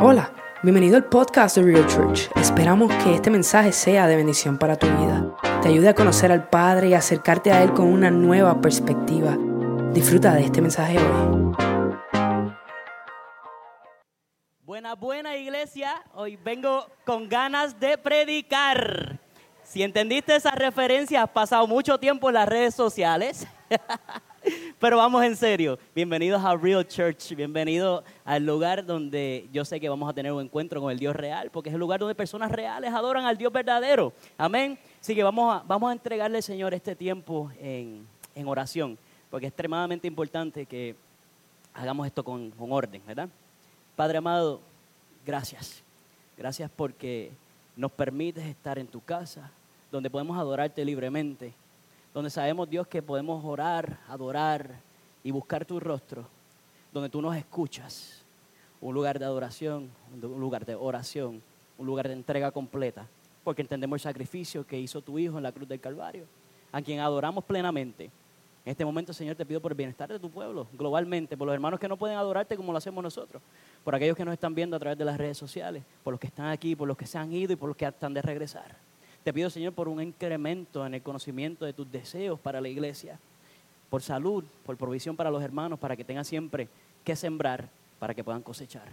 Hola, bienvenido al podcast de Real Church. Esperamos que este mensaje sea de bendición para tu vida. Te ayude a conocer al Padre y acercarte a Él con una nueva perspectiva. Disfruta de este mensaje hoy. Buena, buena iglesia. Hoy vengo con ganas de predicar. Si entendiste esa referencia, has pasado mucho tiempo en las redes sociales. Pero vamos en serio. Bienvenidos a Real Church. Bienvenidos al lugar donde yo sé que vamos a tener un encuentro con el Dios real, porque es el lugar donde personas reales adoran al Dios verdadero. Amén. Así que vamos a, vamos a entregarle, Señor, este tiempo en, en oración, porque es extremadamente importante que hagamos esto con, con orden, ¿verdad? Padre amado, gracias. Gracias porque nos permites estar en tu casa, donde podemos adorarte libremente donde sabemos, Dios, que podemos orar, adorar y buscar tu rostro, donde tú nos escuchas. Un lugar de adoración, un lugar de oración, un lugar de entrega completa, porque entendemos el sacrificio que hizo tu Hijo en la cruz del Calvario, a quien adoramos plenamente. En este momento, Señor, te pido por el bienestar de tu pueblo, globalmente, por los hermanos que no pueden adorarte como lo hacemos nosotros, por aquellos que nos están viendo a través de las redes sociales, por los que están aquí, por los que se han ido y por los que están de regresar. Te pido, Señor, por un incremento en el conocimiento de tus deseos para la iglesia, por salud, por provisión para los hermanos, para que tengan siempre que sembrar, para que puedan cosechar.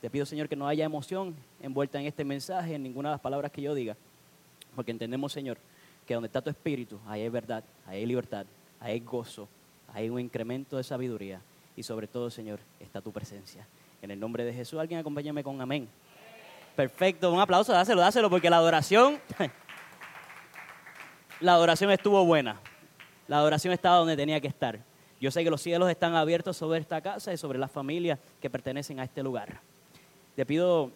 Te pido, Señor, que no haya emoción envuelta en este mensaje, en ninguna de las palabras que yo diga, porque entendemos, Señor, que donde está tu espíritu, ahí hay verdad, ahí hay libertad, ahí hay gozo, hay un incremento de sabiduría y sobre todo, Señor, está tu presencia. En el nombre de Jesús, alguien acompáñame con amén. Perfecto, un aplauso, dáselo, dáselo, porque la adoración la adoración estuvo buena. La adoración estaba donde tenía que estar. Yo sé que los cielos están abiertos sobre esta casa y sobre las familias que pertenecen a este lugar. Te pido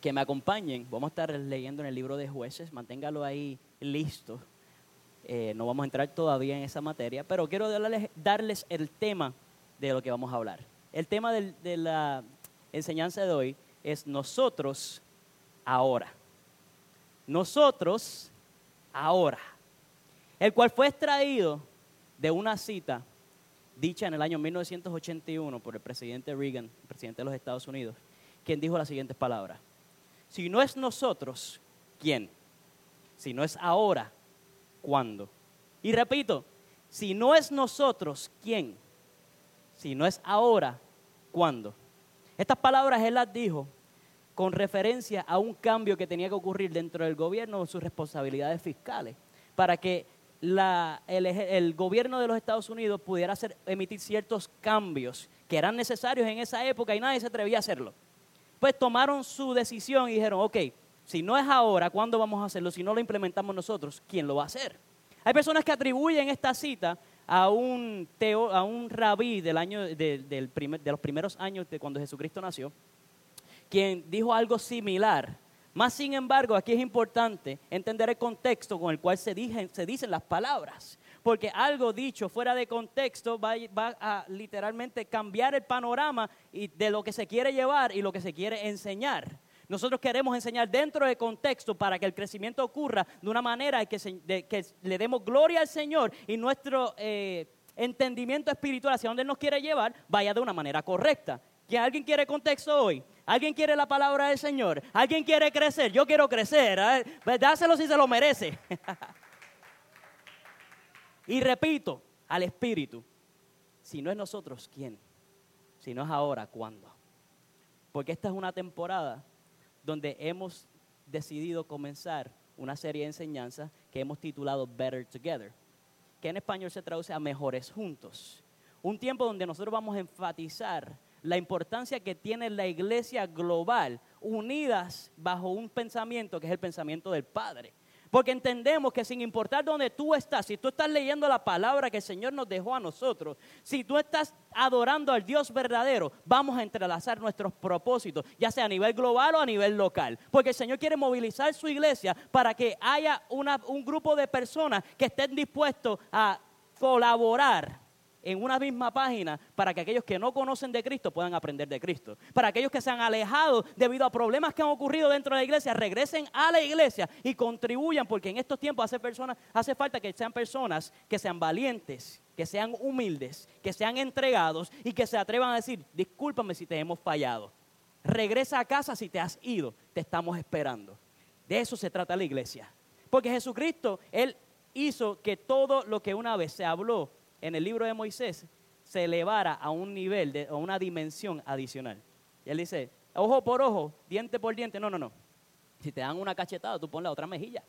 que me acompañen. Vamos a estar leyendo en el libro de jueces. Manténgalo ahí listo. Eh, no vamos a entrar todavía en esa materia, pero quiero darles, el tema de lo que vamos a hablar. El tema de la enseñanza de hoy es nosotros ahora. Nosotros ahora, el cual fue extraído de una cita dicha en el año 1981 por el presidente Reagan, presidente de los Estados Unidos, quien dijo las siguientes palabras. Si no es nosotros, ¿quién? Si no es ahora, ¿cuándo? Y repito, si no es nosotros, ¿quién? Si no es ahora, ¿cuándo? Estas palabras él las dijo con referencia a un cambio que tenía que ocurrir dentro del gobierno de sus responsabilidades fiscales, para que el, gobierno de los Estados Unidos pudiera emitir ciertos cambios que eran necesarios en esa época y nadie se atrevía a hacerlo. Pues tomaron su decisión y dijeron, ok, si no es ahora, ¿cuándo vamos a hacerlo? Si no lo implementamos nosotros, ¿quién lo va a hacer? Hay personas que atribuyen esta cita a un, a un rabí del año, de los primeros años de cuando Jesucristo nació, quien dijo algo similar. Más sin embargo, aquí es importante entender el contexto con el cual se, dicen las palabras. Porque algo dicho fuera de contexto va, a literalmente cambiar el panorama de lo que se quiere llevar y lo que se quiere enseñar. Nosotros queremos enseñar dentro de contexto para que el crecimiento ocurra de una manera que, que le demos gloria al Señor y nuestro eh, entendimiento espiritual hacia donde Él nos quiere llevar vaya de una manera correcta. ¿Que alguien quiere contexto hoy? ¿Alguien quiere la palabra del Señor? ¿Alguien quiere crecer? Yo quiero crecer. ¿eh? Pues dáselo si se lo merece. y repito, al Espíritu, si no es nosotros, ¿quién? Si no es ahora, ¿cuándo? Porque esta es una temporada donde hemos decidido comenzar una serie de enseñanzas que hemos titulado Better Together, que en español se traduce a mejores juntos. Un tiempo donde nosotros vamos a enfatizar la importancia que tiene la iglesia global, unidas bajo un pensamiento que es el pensamiento del Padre. Porque entendemos que sin importar dónde tú estás, si tú estás leyendo la palabra que el Señor nos dejó a nosotros, si tú estás adorando al Dios verdadero, vamos a entrelazar nuestros propósitos, ya sea a nivel global o a nivel local. Porque el Señor quiere movilizar su iglesia para que haya un grupo de personas que estén dispuestos a colaborar en una misma página para que aquellos que no conocen de Cristo puedan aprender de Cristo. Para aquellos que se han alejado debido a problemas que han ocurrido dentro de la iglesia, regresen a la iglesia y contribuyan, porque en estos tiempos hace, personas, hace falta que sean personas que sean valientes, que sean humildes, que sean entregados y que se atrevan a decir, discúlpame si te hemos fallado. Regresa a casa si te has ido, te estamos esperando. De eso se trata la iglesia. Porque Jesucristo, Él hizo que todo lo que una vez se habló en el libro de Moisés se elevara a un nivel, de, a una dimensión adicional. Y Él dice, ojo por ojo, diente por diente, no, no, no. Si te dan una cachetada, tú pon la otra mejilla.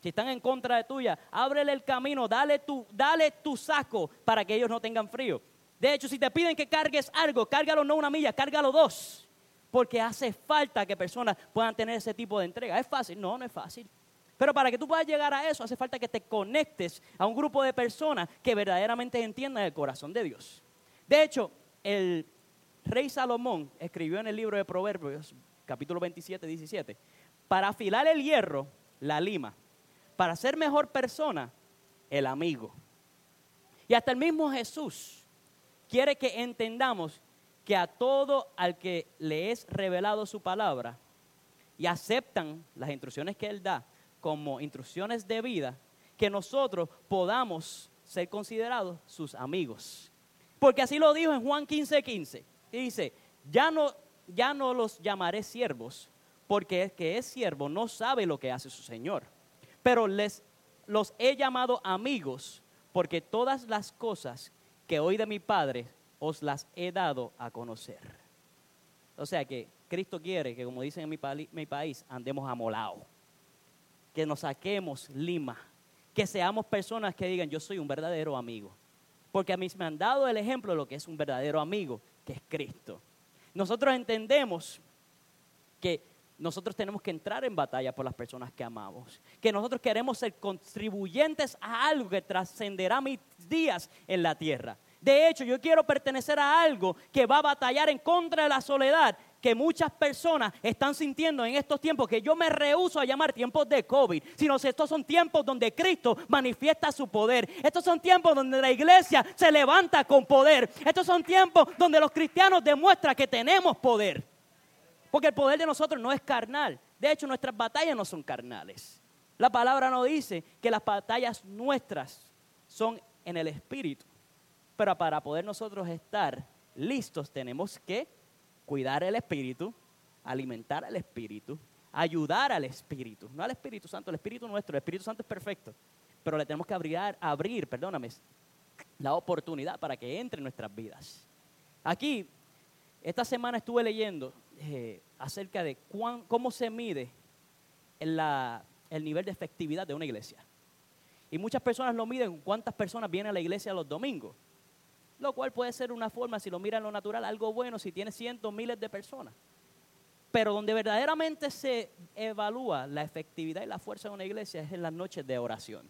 Si están en contra de tuya, ábrele el camino, dale tu, dale tu saco para que ellos no tengan frío. De hecho, si te piden que cargues algo, cárgalo no una milla, cárgalo dos. Porque hace falta que personas puedan tener ese tipo de entrega. ¿Es fácil? No, no es fácil. Pero para que tú puedas llegar a eso, hace falta que te conectes a un grupo de personas que verdaderamente entiendan el corazón de Dios. De hecho, el rey Salomón escribió en el libro de Proverbios, capítulo 27, 17, para afilar el hierro, la lima, para ser mejor persona, el amigo. Y hasta el mismo Jesús quiere que entendamos que a todo al que le es revelado su palabra y aceptan las instrucciones que Él da, como instrucciones de vida, que nosotros podamos ser considerados sus amigos. Porque así lo dijo en Juan 15:15. 15. dice, ya no, ya no los llamaré siervos, porque el que es siervo no sabe lo que hace su Señor. Pero les los he llamado amigos, porque todas las cosas que oí de mi Padre os las he dado a conocer. O sea que Cristo quiere que, como dicen en mi, mi país, andemos amolados que nos saquemos lima, que seamos personas que digan, yo soy un verdadero amigo. Porque a mí me han dado el ejemplo de lo que es un verdadero amigo, que es Cristo. Nosotros entendemos que nosotros tenemos que entrar en batalla por las personas que amamos, que nosotros queremos ser contribuyentes a algo que trascenderá mis días en la tierra. De hecho, yo quiero pertenecer a algo que va a batallar en contra de la soledad que muchas personas están sintiendo en estos tiempos, que yo me rehuso a llamar tiempos de COVID, sino que estos son tiempos donde Cristo manifiesta su poder. Estos son tiempos donde la iglesia se levanta con poder. Estos son tiempos donde los cristianos demuestran que tenemos poder. Porque el poder de nosotros no es carnal. De hecho, nuestras batallas no son carnales. La palabra nos dice que las batallas nuestras son en el Espíritu. Pero para poder nosotros estar listos tenemos que cuidar el espíritu, alimentar al espíritu, ayudar al espíritu, no al Espíritu Santo, el Espíritu nuestro, el Espíritu Santo es perfecto, pero le tenemos que abrir, abrir perdóname, la oportunidad para que entre en nuestras vidas. Aquí, esta semana estuve leyendo eh, acerca de cómo se mide el nivel de efectividad de una iglesia. Y muchas personas lo miden cuántas personas vienen a la iglesia los domingos lo cual puede ser una forma, si lo miran lo natural, algo bueno si tiene cientos, miles de personas. Pero donde verdaderamente se evalúa la efectividad y la fuerza de una iglesia es en las noches de oración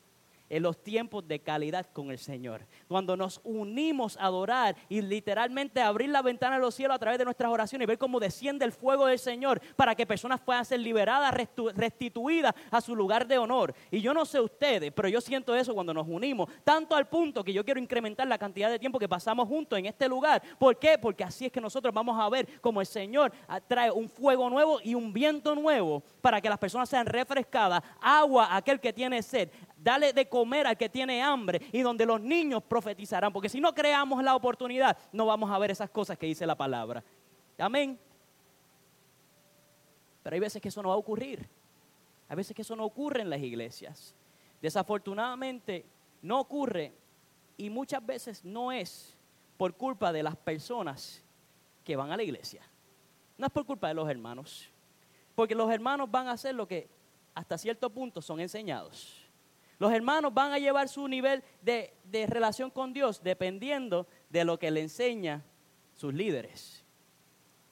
en los tiempos de calidad con el Señor. Cuando nos unimos a adorar y literalmente abrir la ventana de los cielos a través de nuestras oraciones y ver cómo desciende el fuego del Señor para que personas puedan ser liberadas, restituidas a su lugar de honor. Y yo no sé ustedes, pero yo siento eso cuando nos unimos, tanto al punto que yo quiero incrementar la cantidad de tiempo que pasamos juntos en este lugar. ¿Por qué? Porque así es que nosotros vamos a ver cómo el Señor trae un fuego nuevo y un viento nuevo para que las personas sean refrescadas, agua aquel que tiene sed, dale de comer al que tiene hambre y donde los niños profetizarán. Porque si no creamos la oportunidad, no vamos a ver esas cosas que dice la palabra. Amén. Pero hay veces que eso no va a ocurrir. Hay veces que eso no ocurre en las iglesias. Desafortunadamente no ocurre y muchas veces no es por culpa de las personas que van a la iglesia. No es por culpa de los hermanos. Porque los hermanos van a hacer lo que hasta cierto punto son enseñados. Los hermanos van a llevar su nivel de, relación con Dios dependiendo de lo que le enseña sus líderes.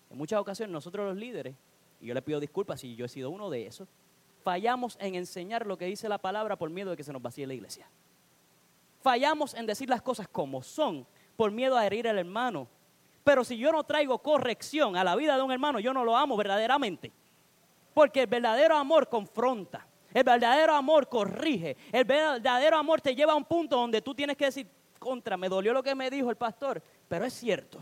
En muchas ocasiones nosotros los líderes, y yo le pido disculpas si yo he sido uno de esos, fallamos en enseñar lo que dice la palabra por miedo de que se nos vacíe la iglesia. Fallamos en decir las cosas como son por miedo a herir al hermano. Pero si yo no traigo corrección a la vida de un hermano, yo no lo amo verdaderamente. Porque el verdadero amor confronta. El verdadero amor corrige. El verdadero amor te lleva a un punto donde tú tienes que decir, contra, me dolió lo que me dijo el pastor, pero es cierto.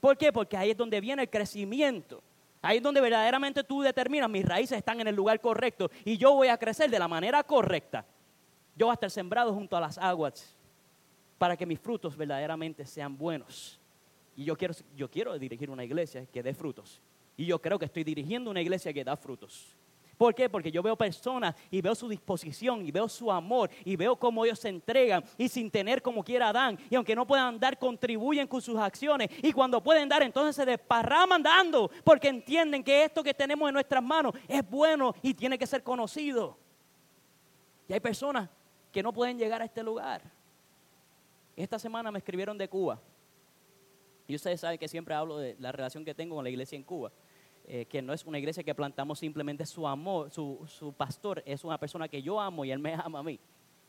¿Por qué? Porque ahí es donde viene el crecimiento. Ahí es donde verdaderamente tú determinas, mis raíces están en el lugar correcto y yo voy a crecer de la manera correcta. Yo voy a estar sembrado junto a las aguas para que mis frutos verdaderamente sean buenos. Y yo quiero, yo quiero dirigir una iglesia que dé frutos. Y yo creo que estoy dirigiendo una iglesia que da frutos. ¿Por qué? Porque yo veo personas y veo su disposición y veo su amor y veo cómo ellos se entregan y sin tener como quiera dan. Y aunque no puedan dar, contribuyen con sus acciones. Y cuando pueden dar, entonces se desparraman dando porque entienden que esto que tenemos en nuestras manos es bueno y tiene que ser conocido. Y hay personas que no pueden llegar a este lugar. Esta semana me escribieron de Cuba. Y ustedes saben que siempre hablo de la relación que tengo con la iglesia en Cuba. Eh, que no es una iglesia que plantamos simplemente su amor, su, pastor es una persona que yo amo y él me ama a mí.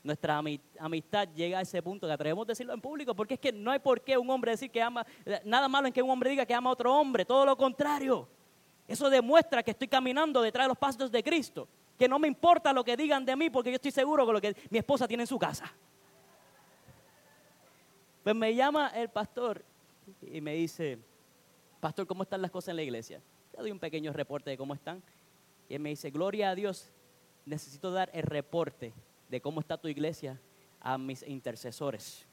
Nuestra amistad llega a ese punto que atrevemos a decirlo en público, porque es que no hay por qué un hombre decir que ama, eh, nada malo en que un hombre diga que ama a otro hombre, todo lo contrario. Eso demuestra que estoy caminando detrás de los pasos de Cristo, que no me importa lo que digan de mí, porque yo estoy seguro con lo que mi esposa tiene en su casa. Pues me llama el pastor y me dice, pastor, ¿cómo están las cosas en la iglesia? Le doy un pequeño reporte de cómo están. Y él me dice, gloria a Dios, necesito dar el reporte de cómo está tu iglesia a mis intercesores.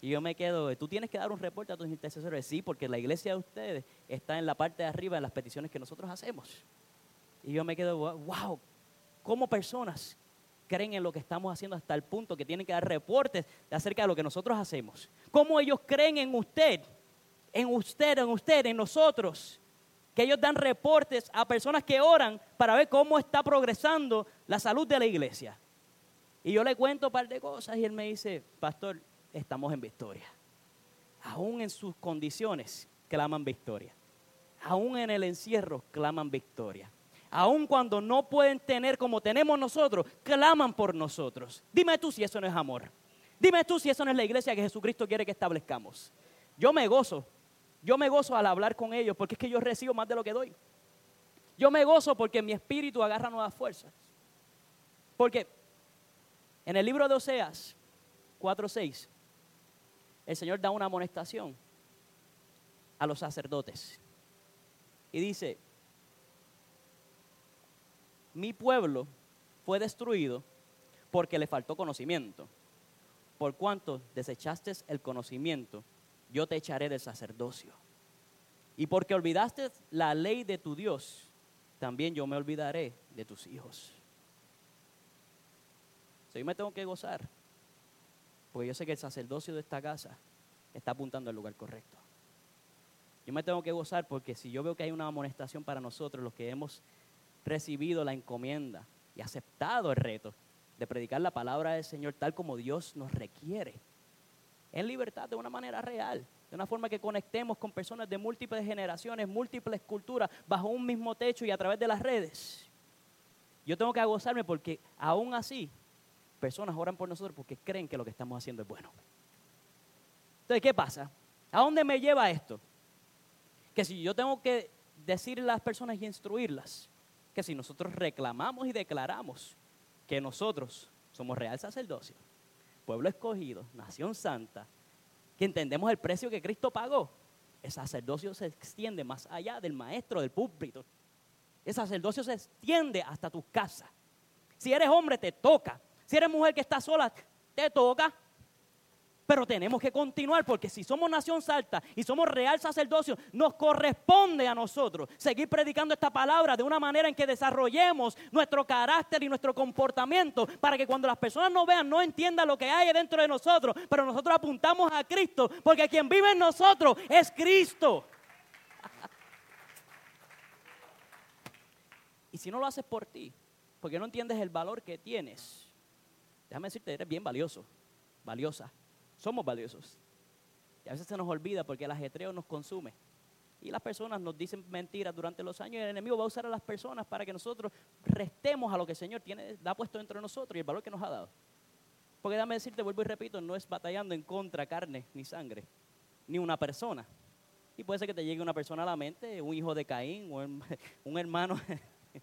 Y yo me quedo, tú tienes que dar un reporte a tus intercesores. Sí, porque la iglesia de ustedes está en la parte de arriba en las peticiones que nosotros hacemos. Y yo me quedo, wow, ¿cómo personas creen en lo que estamos haciendo hasta el punto que tienen que dar reportes acerca de lo que nosotros hacemos? ¿Cómo ellos creen en usted? En usted, en usted, en nosotros que ellos dan reportes a personas que oran para ver cómo está progresando la salud de la iglesia. Y yo le cuento un par de cosas y él me dice, pastor, estamos en victoria. Aún en sus condiciones claman victoria. Aún en el encierro claman victoria. Aún cuando no pueden tener como tenemos nosotros, claman por nosotros. Dime tú si eso no es amor. Dime tú si eso no es la iglesia que Jesucristo quiere que establezcamos. Yo me gozo yo me gozo al hablar con ellos porque es que yo recibo más de lo que doy. Yo me gozo porque mi espíritu agarra nuevas fuerzas. Porque en el libro de Oseas 4:6, el Señor da una amonestación a los sacerdotes. Y dice, mi pueblo fue destruido porque le faltó conocimiento. Por cuanto desechaste el conocimiento, yo te echaré del sacerdocio. Y porque olvidaste la ley de tu Dios, también yo me olvidaré de tus hijos. yo me tengo que gozar, porque yo sé que el sacerdocio de esta casa está apuntando al lugar correcto. Yo me tengo que gozar porque si yo veo que hay una amonestación para nosotros, los que hemos recibido la encomienda y aceptado el reto de predicar la palabra del Señor tal como Dios nos requiere, en libertad de una manera real, de una forma que conectemos con personas de múltiples generaciones, múltiples culturas, bajo un mismo techo y a través de las redes. Yo tengo que gozarme porque aún así personas oran por nosotros porque creen que lo que estamos haciendo es bueno. Entonces, ¿qué pasa? ¿A dónde me lleva esto? Que si yo tengo que decirle a las personas y instruirlas, que si nosotros reclamamos y declaramos que nosotros somos real sacerdocio, pueblo escogido, nación santa, que entendemos el precio que Cristo pagó, el sacerdocio se extiende más allá del maestro del púlpito. El sacerdocio se extiende hasta tu casa. Si eres hombre, te toca. Si eres mujer que está sola, te toca. Pero tenemos que continuar porque si somos nación salta y somos real sacerdocio, nos corresponde a nosotros seguir predicando esta palabra de una manera en que desarrollemos nuestro carácter y nuestro comportamiento para que cuando las personas nos vean no entiendan lo que hay dentro de nosotros, pero nosotros apuntamos a Cristo porque quien vive en nosotros es Cristo. y si no lo haces por ti, porque no entiendes el valor que tienes, déjame decirte, eres bien valioso, valiosa. Somos valiosos. Y a veces se nos olvida porque el ajetreo nos consume. Y las personas nos dicen mentiras durante los años y el enemigo va a usar a las personas para que nosotros restemos a lo que el Señor tiene, ha puesto dentro de nosotros y el valor que nos ha dado. Porque dame decirte, vuelvo y repito, no es batallando en contra carne ni sangre, ni una persona. Y puede ser que te llegue una persona a la mente, un hijo de Caín, un hermano,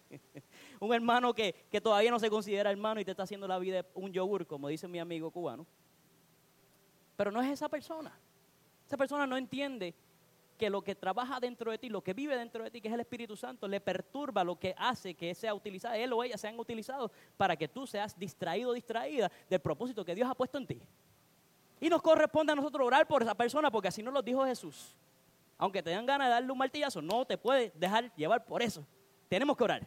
un hermano que, que todavía no se considera hermano y te está haciendo la vida un yogur, como dice mi amigo cubano. Pero no es esa persona. Esa persona no entiende que lo que trabaja dentro de ti, lo que vive dentro de ti, que es el Espíritu Santo, le perturba lo que hace que sea utilizado, él o ella sean utilizados para que tú seas distraído o distraída del propósito que Dios ha puesto en ti. Y nos corresponde a nosotros orar por esa persona porque así nos lo dijo Jesús. Aunque te dan ganas de darle un martillazo, no te puedes dejar llevar por eso. Tenemos que orar.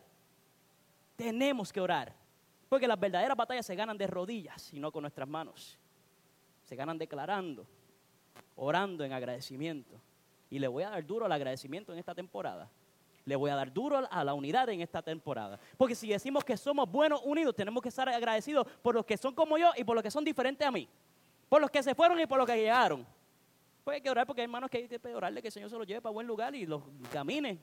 Tenemos que orar. Porque las verdaderas batallas se ganan de rodillas y no con nuestras manos. Se ganan declarando, orando en agradecimiento. Y le voy a dar duro al agradecimiento en esta temporada. Le voy a dar duro a la unidad en esta temporada. Porque si decimos que somos buenos unidos, tenemos que estar agradecidos por los que son como yo y por los que son diferentes a mí. Por los que se fueron y por los que llegaron. Pues hay que orar porque hay hermanos que hay que orarle que el Señor se los lleve para buen lugar y los camine.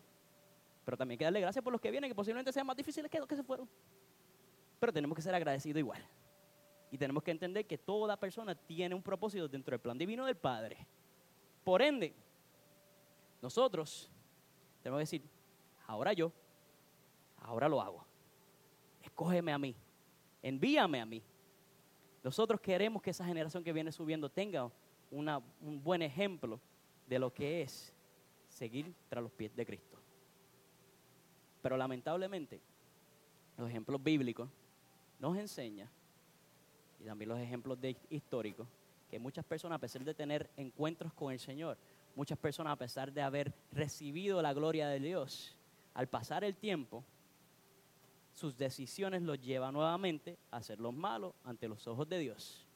Pero también hay que darle gracias por los que vienen, que posiblemente sean más difíciles que los que se fueron. Pero tenemos que ser agradecidos igual. Y tenemos que entender que toda persona tiene un propósito dentro del plan divino del Padre. Por ende, nosotros tenemos que decir, ahora yo, ahora lo hago. Escógeme a mí, envíame a mí. Nosotros queremos que esa generación que viene subiendo tenga un buen ejemplo de lo que es seguir tras los pies de Cristo. Pero lamentablemente, los ejemplos bíblicos nos enseñan, y también los ejemplos de, históricos, que muchas personas, a pesar de tener encuentros con el Señor, muchas personas, a pesar de haber recibido la gloria de Dios, al pasar el tiempo, sus decisiones los llevan nuevamente a hacer los malos ante los ojos de Dios.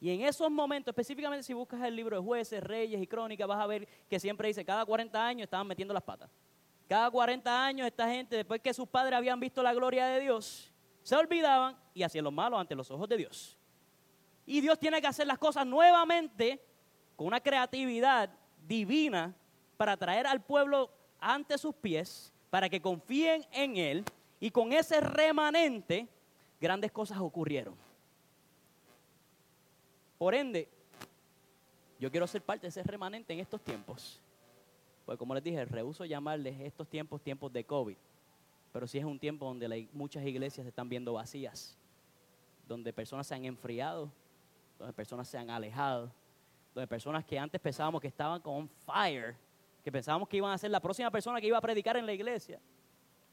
Y en esos momentos, específicamente si buscas el libro de jueces, reyes y crónicas, vas a ver que siempre dice, cada 40 años estaban metiendo las patas. Cada 40 años esta gente, después que sus padres habían visto la gloria de Dios, se olvidaban y hacían lo malo ante los ojos de Dios. Y Dios tiene que hacer las cosas nuevamente con una creatividad divina para traer al pueblo ante sus pies, para que confíen en Él. Y con ese remanente, grandes cosas ocurrieron. Por ende, yo quiero ser parte de ese remanente en estos tiempos. Pues como les dije, rehuso llamarles estos tiempos tiempos de COVID. Pero sí es un tiempo donde muchas iglesias se están viendo vacías, donde personas se han enfriado, donde personas se han alejado, donde personas que antes pensábamos que estaban con fire, que pensábamos que iban a ser la próxima persona que iba a predicar en la iglesia,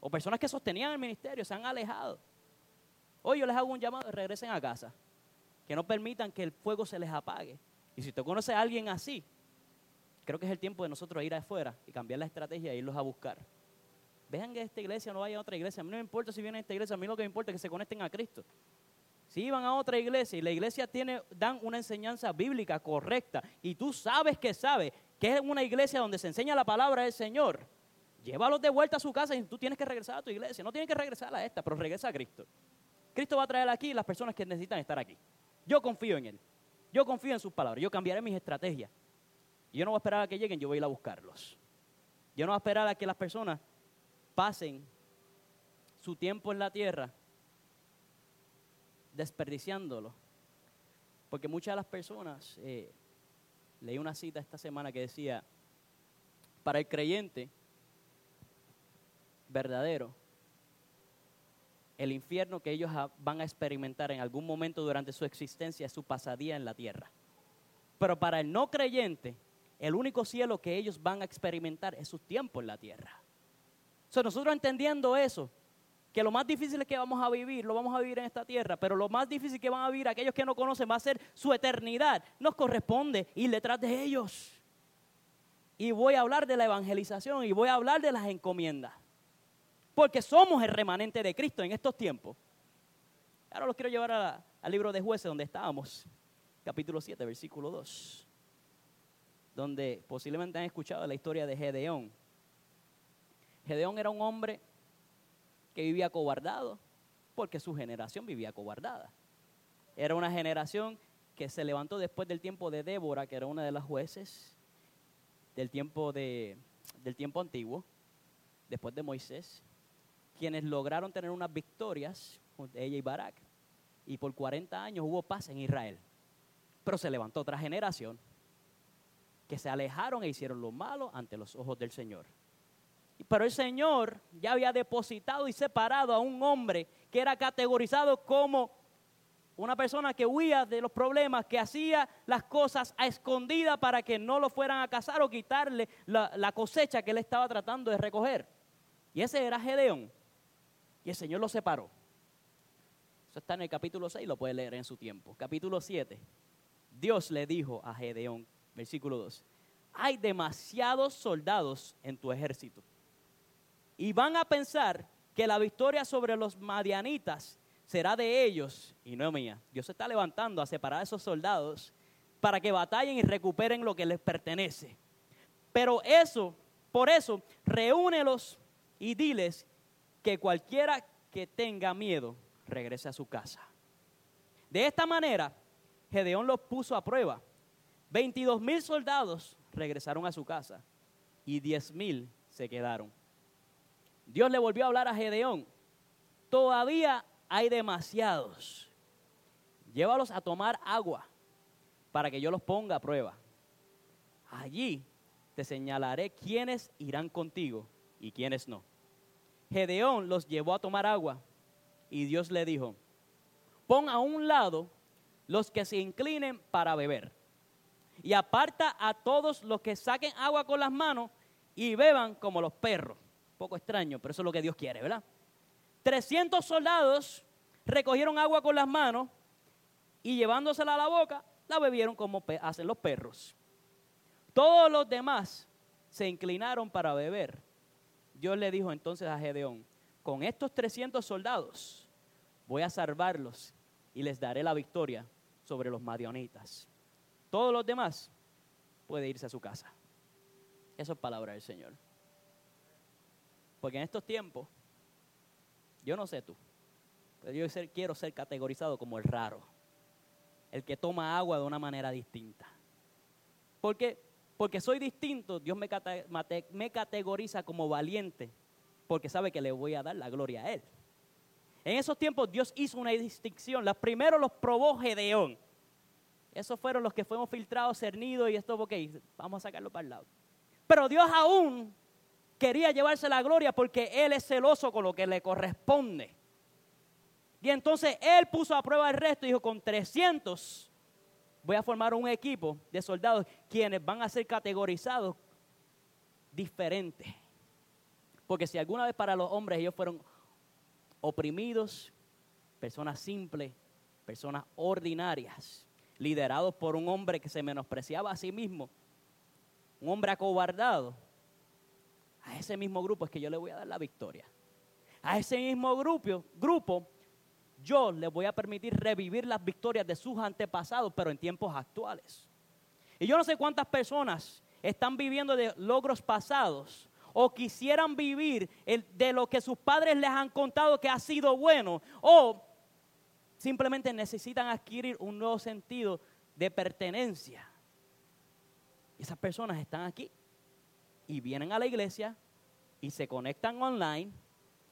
o personas que sostenían el ministerio, se han alejado. Hoy yo les hago un llamado, regresen a casa que no permitan que el fuego se les apague. Y si usted conoce a alguien así, creo que es el tiempo de nosotros ir afuera y cambiar la estrategia e irlos a buscar. Vean que esta iglesia no vaya a otra iglesia. A mí no me importa si vienen a esta iglesia, a mí lo que me importa es que se conecten a Cristo. Si iban a otra iglesia y la iglesia tiene, dan una enseñanza bíblica correcta y tú sabes que sabes que es una iglesia donde se enseña la palabra del Señor, llévalos de vuelta a su casa y tú tienes que regresar a tu iglesia. No tienes que regresar a esta, pero regresa a Cristo. Cristo va a traer aquí las personas que necesitan estar aquí. Yo confío en Él. Yo confío en sus palabras. Yo cambiaré mis estrategias. Yo no voy a esperar a que lleguen, yo voy a ir a buscarlos. Yo no voy a esperar a que las personas pasen su tiempo en la tierra desperdiciándolo. Porque muchas de las personas, eh, leí una cita esta semana que decía, para el creyente verdadero, el infierno que ellos van a experimentar en algún momento durante su existencia es su pasadía en la tierra. Pero para el no creyente, el único cielo que ellos van a experimentar es su tiempo en la tierra. So, nosotros entendiendo eso, que lo más difícil que vamos a vivir, lo vamos a vivir en esta tierra, pero lo más difícil que van a vivir aquellos que no conocen va a ser su eternidad. Nos corresponde ir detrás de ellos. Y voy a hablar de la evangelización y voy a hablar de las encomiendas porque somos el remanente de Cristo en estos tiempos. Ahora los quiero llevar al libro de jueces donde estábamos, capítulo 7, versículo 2, donde posiblemente han escuchado la historia de Gedeón. Gedeón era un hombre que vivía cobardado porque su generación vivía cobardada. Era una generación que se levantó después del tiempo de Débora, que era una de las jueces del tiempo, de, del tiempo antiguo, después de Moisés quienes lograron tener unas victorias, ella y Barak. Y por 40 años hubo paz en Israel. Pero se levantó otra generación que se alejaron e hicieron lo malo ante los ojos del Señor. Pero el Señor ya había depositado y separado a un hombre que era categorizado como una persona que huía de los problemas, que hacía las cosas a escondida para que no lo fueran a cazar o quitarle la, la cosecha que él estaba tratando de recoger. Y ese era Gedeón. Y el Señor lo separó. Eso está en el capítulo 6, lo puede leer en su tiempo. Capítulo 7. Dios le dijo a Gedeón, versículo 2, hay demasiados soldados en tu ejército. Y van a pensar que la victoria sobre los madianitas será de ellos y no mía. Dios se está levantando a separar a esos soldados para que batallen y recuperen lo que les pertenece. Pero eso, por eso, reúnelos y diles que cualquiera que tenga miedo regrese a su casa. De esta manera, Gedeón los puso a prueba. 22 mil soldados regresaron a su casa y 10 mil se quedaron. Dios le volvió a hablar a Gedeón. Todavía hay demasiados. Llévalos a tomar agua para que yo los ponga a prueba. Allí te señalaré quiénes irán contigo y quiénes no. Gedeón los llevó a tomar agua y Dios le dijo, pon a un lado los que se inclinen para beber y aparta a todos los que saquen agua con las manos y beban como los perros. Poco extraño, pero eso es lo que Dios quiere, ¿verdad? 300 soldados recogieron agua con las manos y llevándosela a la boca, la bebieron como hacen los perros. Todos los demás se inclinaron para beber. Dios le dijo entonces a Gedeón, con estos 300 soldados voy a salvarlos y les daré la victoria sobre los madionitas. Todos los demás pueden irse a su casa. Eso es palabra del Señor. Porque en estos tiempos, yo no sé tú, pero yo quiero ser categorizado como el raro, el que toma agua de una manera distinta. Porque, porque soy distinto, Dios me, categoriza como valiente, porque sabe que le voy a dar la gloria a Él. En esos tiempos Dios hizo una distinción. Los primeros los probó Gedeón. Esos fueron los que fuimos filtrados, cernidos y esto, ok, vamos a sacarlo para el lado. Pero Dios aún quería llevarse la gloria porque Él es celoso con lo que le corresponde. Y entonces Él puso a prueba el resto y dijo, con 300 voy a formar un equipo de soldados quienes van a ser categorizados diferentes. Porque si alguna vez para los hombres ellos fueron oprimidos, personas simples, personas ordinarias, liderados por un hombre que se menospreciaba a sí mismo, un hombre acobardado, a ese mismo grupo es que yo le voy a dar la victoria. A ese mismo grupo, grupo yo le voy a permitir revivir las victorias de sus antepasados, pero en tiempos actuales. Y yo no sé cuántas personas están viviendo de logros pasados o quisieran vivir de lo que sus padres les han contado que ha sido bueno o simplemente necesitan adquirir un nuevo sentido de pertenencia. Y esas personas están aquí y vienen a la iglesia y se conectan online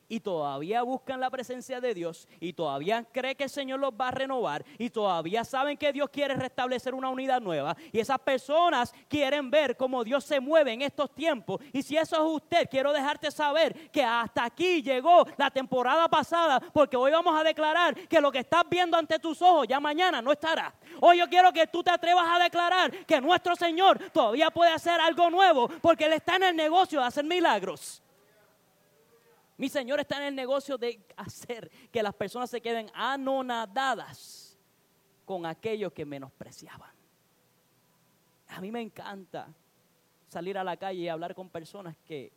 y todavía buscan la presencia de Dios y todavía creen que el Señor los va a renovar y todavía saben que Dios quiere restablecer una unidad nueva y esas personas quieren ver cómo Dios se mueve en estos tiempos y si eso es usted, quiero dejarte saber que hasta aquí llegó la temporada pasada porque hoy vamos a declarar que lo que estás viendo ante tus ojos ya mañana no estará. Hoy yo quiero que tú te atrevas a declarar que nuestro Señor todavía puede hacer algo nuevo porque Él está en el negocio de hacer milagros. Mi Señor está en el negocio de hacer que las personas se queden anonadadas con aquellos que menospreciaban. A mí me encanta salir a la calle y hablar con personas que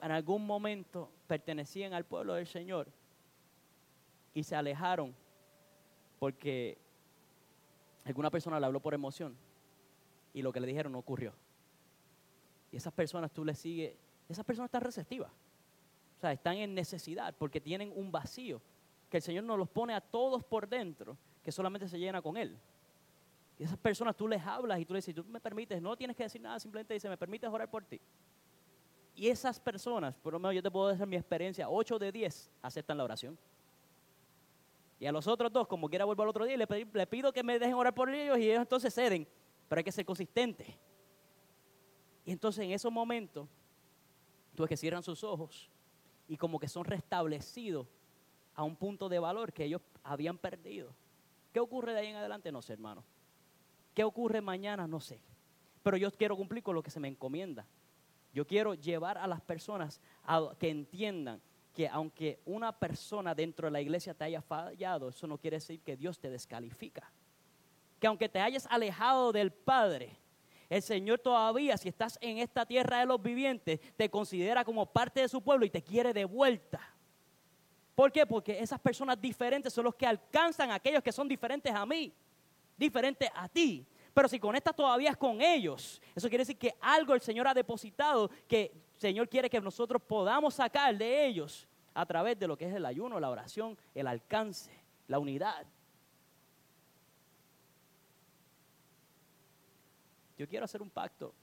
en algún momento pertenecían al pueblo del Señor y se alejaron porque alguna persona le habló por emoción y lo que le dijeron no ocurrió. Y esas personas tú le sigues, esas personas están receptivas. O sea, están en necesidad porque tienen un vacío que el Señor nos los pone a todos por dentro, que solamente se llena con Él. Y esas personas tú les hablas y tú les dices, tú me permites, no tienes que decir nada, simplemente dice, me permites orar por ti. Y esas personas, por lo menos yo te puedo decir mi experiencia, 8 de 10 aceptan la oración. Y a los otros dos, como quiera vuelvo al otro día, le, le pido que me dejen orar por ellos y ellos entonces ceden. Pero hay que ser consistente. Y entonces en esos momentos, tú es que cierran sus ojos y como que son restablecidos a un punto de valor que ellos habían perdido. ¿Qué ocurre de ahí en adelante? No sé, hermano. ¿Qué ocurre mañana? No sé. Pero yo quiero cumplir con lo que se me encomienda. Yo quiero llevar a las personas a que entiendan que aunque una persona dentro de la iglesia te haya fallado, eso no quiere decir que Dios te descalifica. Que aunque te hayas alejado del Padre, El Señor todavía, si estás en esta tierra de los vivientes, te considera como parte de su pueblo y te quiere de vuelta. ¿Por qué? Porque esas personas diferentes son los que alcanzan a aquellos que son diferentes a mí, diferentes a ti. Pero si conectas todavía con ellos, eso quiere decir que algo el Señor ha depositado que el Señor quiere que nosotros podamos sacar de ellos a través de lo que es el ayuno, la oración, el alcance, la unidad. Yo quiero hacer un pacto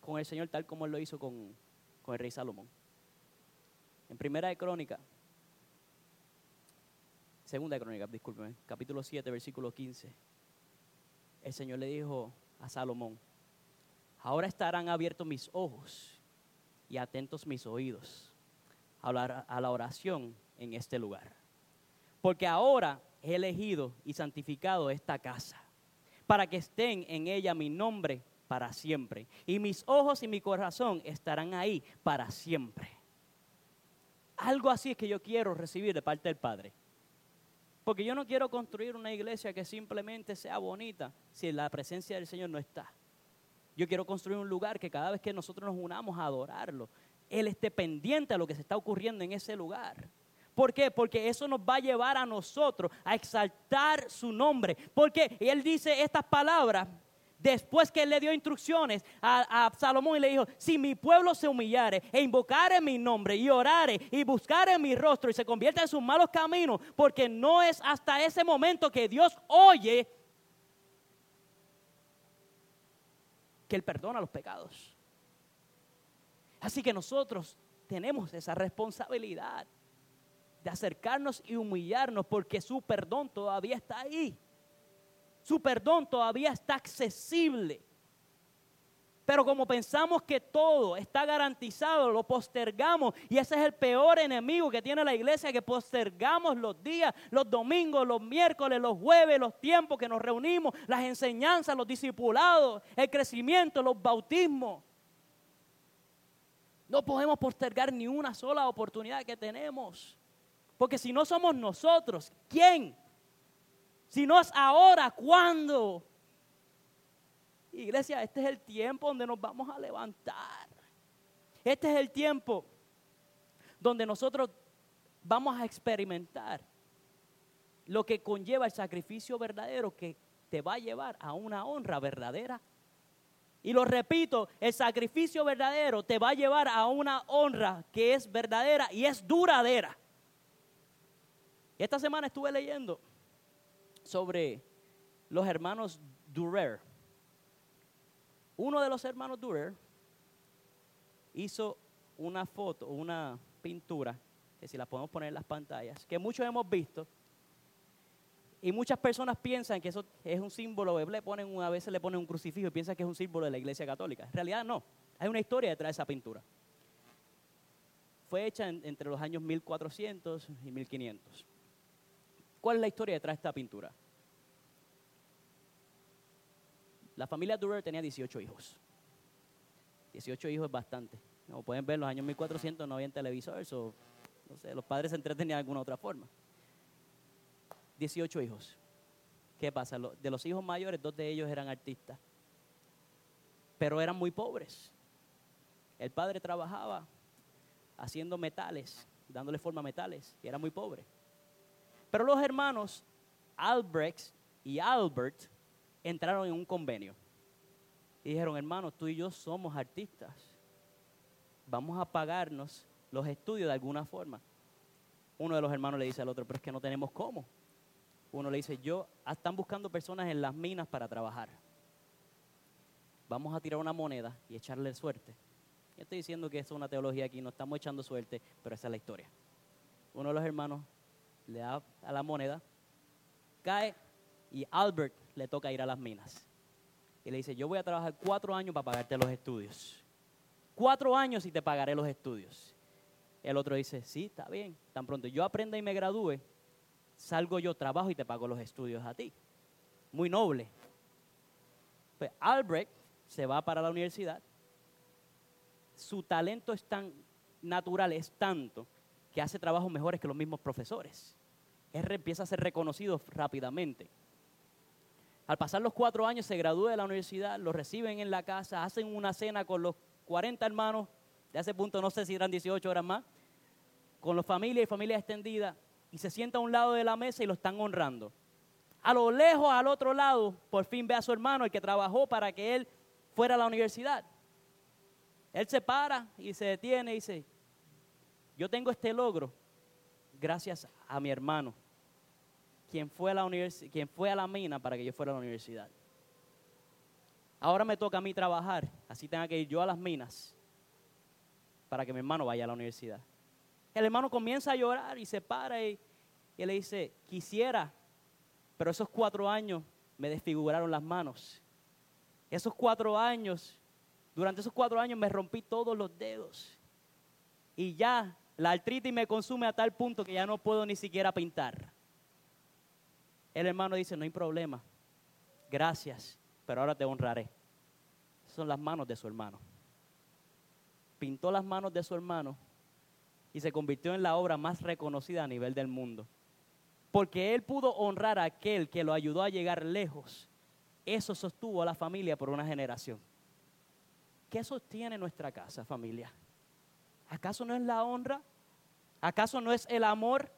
con el Señor tal como Él lo hizo con, el rey Salomón. En Primera de Crónica, Segunda de Crónica, discúlpeme, capítulo 7, versículo 15. El Señor le dijo a Salomón, ahora estarán abiertos mis ojos y atentos mis oídos a la oración en este lugar. Porque ahora he elegido y santificado esta casa para que estén en ella mi nombre para siempre. Y mis ojos y mi corazón estarán ahí para siempre. Algo así es que yo quiero recibir de parte del Padre. Porque yo no quiero construir una iglesia que simplemente sea bonita si la presencia del Señor no está. Yo quiero construir un lugar que cada vez que nosotros nos unamos a adorarlo, Él esté pendiente a lo que se está ocurriendo en ese lugar. ¿Por qué? Porque eso nos va a llevar a nosotros a exaltar su nombre. Porque Él dice estas palabras después que él le dio instrucciones a, Salomón y le dijo, si mi pueblo se humillare e invocare mi nombre y orare y buscare mi rostro y se convierta en sus malos caminos, porque no es hasta ese momento que Dios oye que Él perdona los pecados. Así que nosotros tenemos esa responsabilidad de acercarnos y humillarnos porque su perdón todavía está ahí. Su perdón todavía está accesible. Pero como pensamos que todo está garantizado, lo postergamos. Y ese es el peor enemigo que tiene la iglesia, que postergamos los días, los domingos, los miércoles, los jueves, los tiempos que nos reunimos, las enseñanzas, los discipulados, el crecimiento, los bautismos. No podemos postergar ni una sola oportunidad que tenemos. Porque si no somos nosotros, ¿quién? Si no es ahora, ¿cuándo? Iglesia, este es el tiempo donde nos vamos a levantar. Este es el tiempo donde nosotros vamos a experimentar lo que conlleva el sacrificio verdadero que te va a llevar a una honra verdadera. Y lo repito, el sacrificio verdadero te va a llevar a una honra que es verdadera y es duradera. Y esta semana estuve leyendo sobre los hermanos Durer. Uno de los hermanos Durer hizo una foto, una pintura, que si la podemos poner en las pantallas, que muchos hemos visto. Y muchas personas piensan que eso es un símbolo, le ponen, a veces le ponen un crucifijo y piensan que es un símbolo de la iglesia católica. En realidad no, hay una historia detrás de esa pintura. Fue hecha entre los años 1400 y 1500. ¿Cuál es la historia detrás de esta pintura? La familia Durer tenía 18 hijos. 18 hijos es bastante. Como pueden ver, en los años 1400 no había televisores o, no sé, los padres se entretenían de alguna otra forma. 18 hijos. ¿Qué pasa? De los hijos mayores, dos de ellos eran artistas, pero eran muy pobres. El padre trabajaba haciendo metales, dándole forma a metales, y era muy pobre. Pero los hermanos Albrecht y Albert entraron en un convenio. Y dijeron, hermanos, tú y yo somos artistas. Vamos a pagarnos los estudios de alguna forma. Uno de los hermanos le dice al otro, pero es que no tenemos cómo. Uno le dice, yo, ah, están buscando personas en las minas para trabajar. Vamos a tirar una moneda y echarle suerte. Yo estoy diciendo que es una teología aquí, no estamos echando suerte, pero esa es la historia. Uno de los hermanos le da a la moneda, cae y Albert le toca ir a las minas. Y le dice, yo voy a trabajar cuatro años para pagarte los estudios. Cuatro años y te pagaré los estudios. El otro dice, sí, está bien. Tan pronto yo aprenda y me gradúe, salgo yo, trabajo y te pago los estudios a ti. Muy noble. Pues Albrecht se va para la universidad. Su talento es tan natural, es tanto, que hace trabajos mejores que los mismos profesores. Él empieza a ser reconocido rápidamente. Al pasar los cuatro años se gradúa de la universidad, lo reciben en la casa, hacen una cena con los 40 hermanos, de ese punto no sé si eran 18 horas más, con los familias y familias extendidas, y se sienta a un lado de la mesa y lo están honrando. A lo lejos, al otro lado, por fin ve a su hermano, el que trabajó para que él fuera a la universidad. Él se para y se detiene y dice, yo tengo este logro gracias a mi hermano, quien fue a la, quien fue a la mina para que yo fuera a la universidad. Ahora me toca a mí trabajar, así tenga que ir yo a las minas para que mi hermano vaya a la universidad. El hermano comienza a llorar y se para y, y le dice, quisiera pero esos cuatro años me desfiguraron las manos. Esos cuatro años, durante esos cuatro años me rompí todos los dedos. Y ya la artritis me consume a tal punto que ya no puedo ni siquiera pintar. El hermano dice, no hay problema. Gracias, pero ahora te honraré. son las manos de su hermano. Pintó las manos de su hermano y se convirtió en la obra más reconocida a nivel del mundo porque él pudo honrar a aquel que lo ayudó a llegar lejos. Eso sostuvo a la familia por una generación. ¿Qué sostiene nuestra casa, familia? ¿Acaso no es la honra? ¿Acaso no es el amor?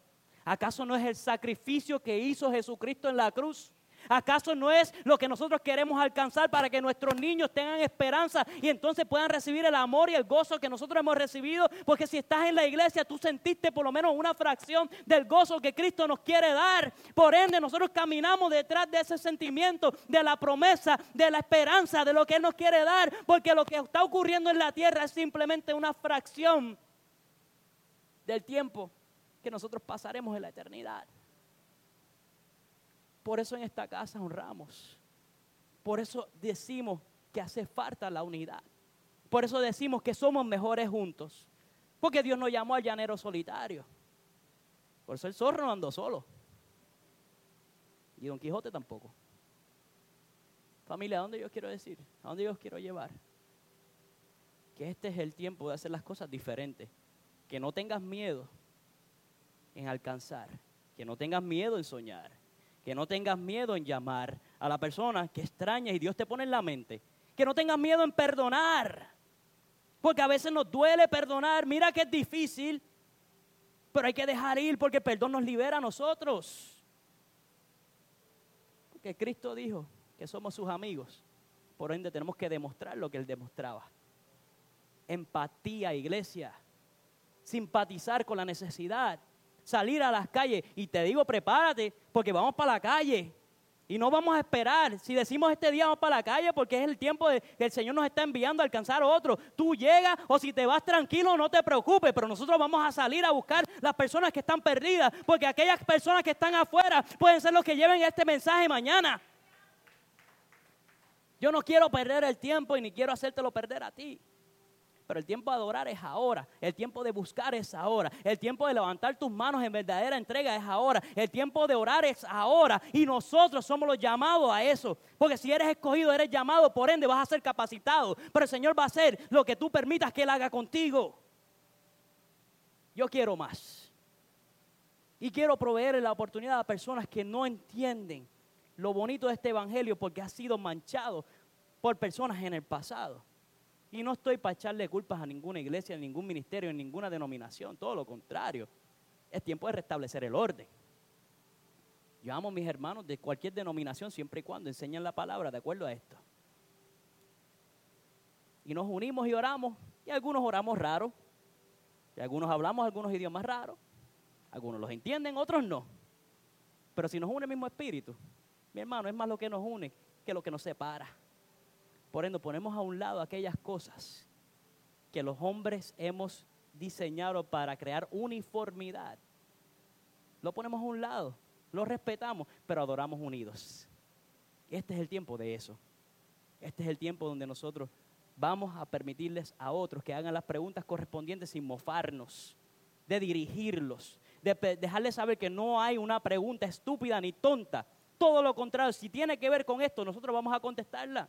¿Acaso no es el sacrificio que hizo Jesucristo en la cruz? ¿Acaso no es lo que nosotros queremos alcanzar para que nuestros niños tengan esperanza y entonces puedan recibir el amor y el gozo que nosotros hemos recibido? Porque si estás en la iglesia, tú sentiste por lo menos una fracción del gozo que Cristo nos quiere dar. Por ende, nosotros caminamos detrás de ese sentimiento, de la promesa, de la esperanza, de lo que Él nos quiere dar. Porque lo que está ocurriendo en la tierra es simplemente una fracción del tiempo que nosotros pasaremos en la eternidad. Por eso en esta casa honramos. Por eso decimos que hace falta la unidad. Por eso decimos que somos mejores juntos. Porque Dios nos llamó al llanero solitario. Por eso el zorro no andó solo. Y Don Quijote tampoco. Familia, ¿a dónde yo quiero decir? ¿A dónde yo quiero llevar? Que este es el tiempo de hacer las cosas diferentes. Que no tengas miedo en alcanzar. Que no tengas miedo en soñar que no tengas miedo en llamar a la persona que extraña y Dios te pone en la mente. Que no tengas miedo en perdonar. Porque a veces nos duele perdonar. Mira que es difícil. Pero hay que dejar ir porque el perdón nos libera a nosotros. Porque Cristo dijo que somos sus amigos. Por ende tenemos que demostrar lo que Él demostraba. Empatía, iglesia. Simpatizar con la necesidad salir a las calles. Y te digo, prepárate, porque vamos para la calle. Y no vamos a esperar. Si decimos este día vamos para la calle porque es el tiempo de, que el Señor nos está enviando a alcanzar a otro. Tú llegas o si te vas tranquilo no te preocupes, pero nosotros vamos a salir a buscar las personas que están perdidas porque aquellas personas que están afuera pueden ser los que lleven este mensaje mañana. Yo no quiero perder el tiempo y ni quiero hacértelo perder a ti. Pero el tiempo de adorar es ahora. El tiempo de buscar es ahora. El tiempo de levantar tus manos en verdadera entrega es ahora. El tiempo de orar es ahora. Y nosotros somos los llamados a eso. Porque si eres escogido, eres llamado, por ende vas a ser capacitado. Pero el Señor va a hacer lo que tú permitas que Él haga contigo. Yo quiero más. Y quiero proveer la oportunidad a personas que no entienden lo bonito de este Evangelio porque ha sido manchado por personas en el pasado. Y no estoy para echarle culpas a ninguna iglesia, a ningún ministerio, a ninguna denominación, todo lo contrario. Es tiempo de restablecer el orden. Yo amo a mis hermanos de cualquier denominación siempre y cuando enseñen la palabra de acuerdo a esto. Y nos unimos y oramos, y algunos oramos raros, y algunos hablamos algunos idiomas raros, algunos los entienden, otros no. Pero si nos une el mismo espíritu, mi hermano, es más lo que nos une que lo que nos separa. Por ende, ponemos a un lado aquellas cosas que los hombres hemos diseñado para crear uniformidad. Lo ponemos a un lado, lo respetamos, pero adoramos unidos. Este es el tiempo de eso. Este es el tiempo donde nosotros vamos a permitirles a otros que hagan las preguntas correspondientes sin mofarnos, de dirigirlos, de dejarles saber que no hay una pregunta estúpida ni tonta. Todo lo contrario, si tiene que ver con esto, nosotros vamos a contestarla.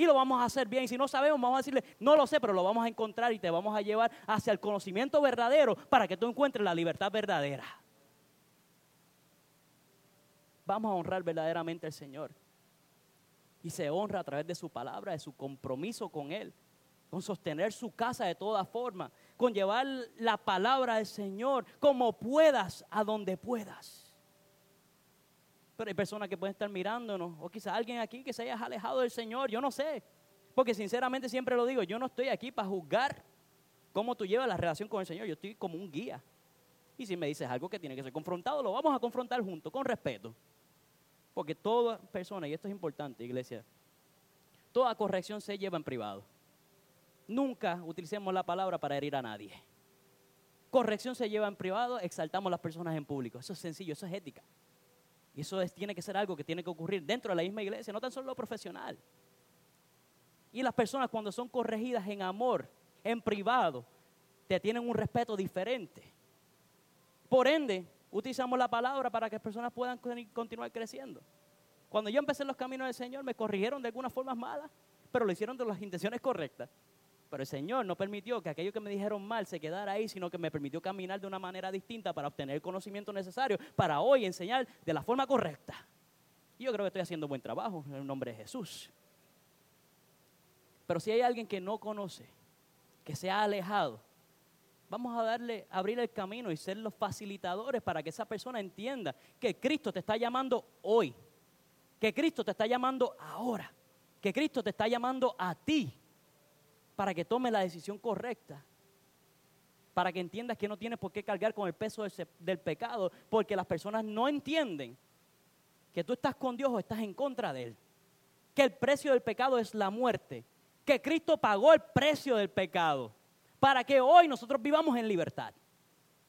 Y lo vamos a hacer bien. Y si no sabemos, vamos a decirle, no lo sé, pero lo vamos a encontrar y te vamos a llevar hacia el conocimiento verdadero para que tú encuentres la libertad verdadera. Vamos a honrar verdaderamente al Señor. Y se honra a través de su palabra, de su compromiso con Él, con sostener su casa de toda forma, con llevar la palabra del Señor como puedas, a donde puedas. Pero hay personas que pueden estar mirándonos, o quizá alguien aquí que se haya alejado del Señor, yo no sé. Porque sinceramente siempre lo digo, yo no estoy aquí para juzgar cómo tú llevas la relación con el Señor, yo estoy como un guía. Y si me dices algo que tiene que ser confrontado, lo vamos a confrontar juntos, con respeto. Porque toda persona, y esto es importante, iglesia, toda corrección se lleva en privado. Nunca utilicemos la palabra para herir a nadie. Corrección se lleva en privado, exaltamos a las personas en público. Eso es sencillo, eso es ética. Y eso tiene que ser algo que tiene que ocurrir dentro de la misma iglesia, no tan solo lo profesional. Y las personas cuando son corregidas en amor, en privado, te tienen un respeto diferente. Por ende, utilizamos la palabra para que las personas puedan continuar creciendo. Cuando yo empecé los caminos del Señor, me corrigieron de algunas formas malas, pero lo hicieron de las intenciones correctas. Pero el Señor no permitió que aquello que me dijeron mal se quedara ahí, sino que me permitió caminar de una manera distinta para obtener el conocimiento necesario para hoy enseñar de la forma correcta. Y yo creo que estoy haciendo buen trabajo en el nombre de Jesús. Pero si hay alguien que no conoce, que se ha alejado, vamos a darle, abrir el camino y ser los facilitadores para que esa persona entienda que Cristo te está llamando hoy, que Cristo te está llamando ahora, que Cristo te está llamando a ti para que tome la decisión correcta, para que entiendas que no tienes por qué cargar con el peso del, pecado, porque las personas no entienden que tú estás con Dios o estás en contra de Él, que el precio del pecado es la muerte, que Cristo pagó el precio del pecado para que hoy nosotros vivamos en libertad.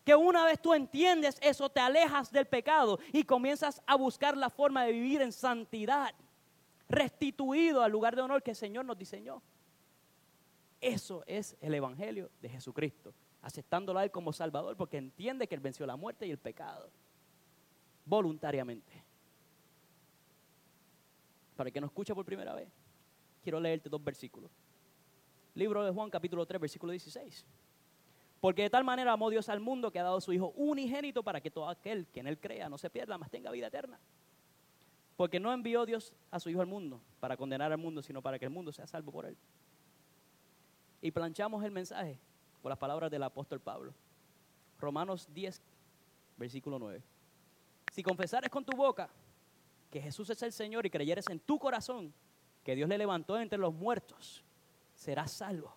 Que una vez tú entiendes eso, te alejas del pecado y comienzas a buscar la forma de vivir en santidad, restituido al lugar de honor que el Señor nos diseñó. Eso es el Evangelio de Jesucristo, aceptándolo a Él como Salvador porque entiende que Él venció la muerte y el pecado voluntariamente. Para el que nos escucha por primera vez, quiero leerte dos versículos. Libro de Juan capítulo 3, versículo 16. Porque de tal manera amó Dios al mundo que ha dado a su Hijo unigénito para que todo aquel que en él crea no se pierda, mas tenga vida eterna. Porque no envió Dios a su Hijo al mundo para condenar al mundo, sino para que el mundo sea salvo por él. Y planchamos el mensaje con las palabras del apóstol Pablo. Romanos 10, versículo 9. Si confesares con tu boca que Jesús es el Señor y creyeres en tu corazón que Dios le levantó entre los muertos, serás salvo.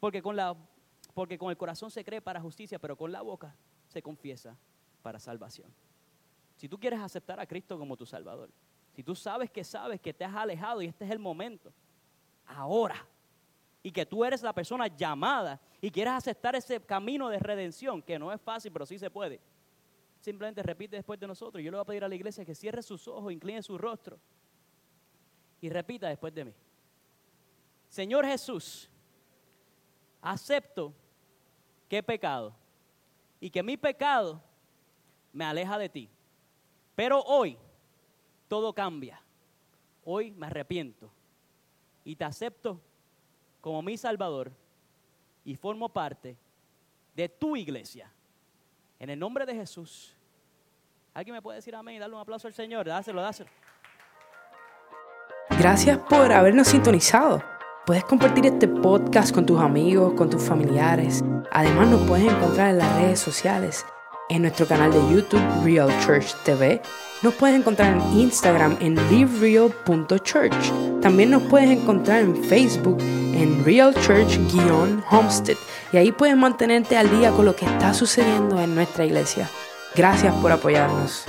Porque con, la, porque con el corazón se cree para justicia, pero con la boca se confiesa para salvación. Si tú quieres aceptar a Cristo como tu Salvador, si tú sabes que sabes que te has alejado y este es el momento, ahora, y que tú eres la persona llamada y quieres aceptar ese camino de redención, que no es fácil, pero sí se puede, simplemente repite después de nosotros. Yo le voy a pedir a la iglesia que cierre sus ojos, incline su rostro y repita después de mí. Señor Jesús, acepto que he pecado y que mi pecado me aleja de ti. Pero hoy todo cambia. Hoy me arrepiento y te acepto como mi Salvador y formo parte de tu iglesia. En el nombre de Jesús. ¿Alguien me puede decir amén y darle un aplauso al Señor? Dáselo, dáselo. Gracias por habernos sintonizado. Puedes compartir este podcast con tus amigos, con tus familiares. Además nos puedes encontrar en las redes sociales, en nuestro canal de YouTube Real Church TV. Nos puedes encontrar en Instagram en livereal.church. También nos puedes encontrar en Facebook en Real Church-Homestead. Y ahí puedes mantenerte al día con lo que está sucediendo en nuestra iglesia. Gracias por apoyarnos.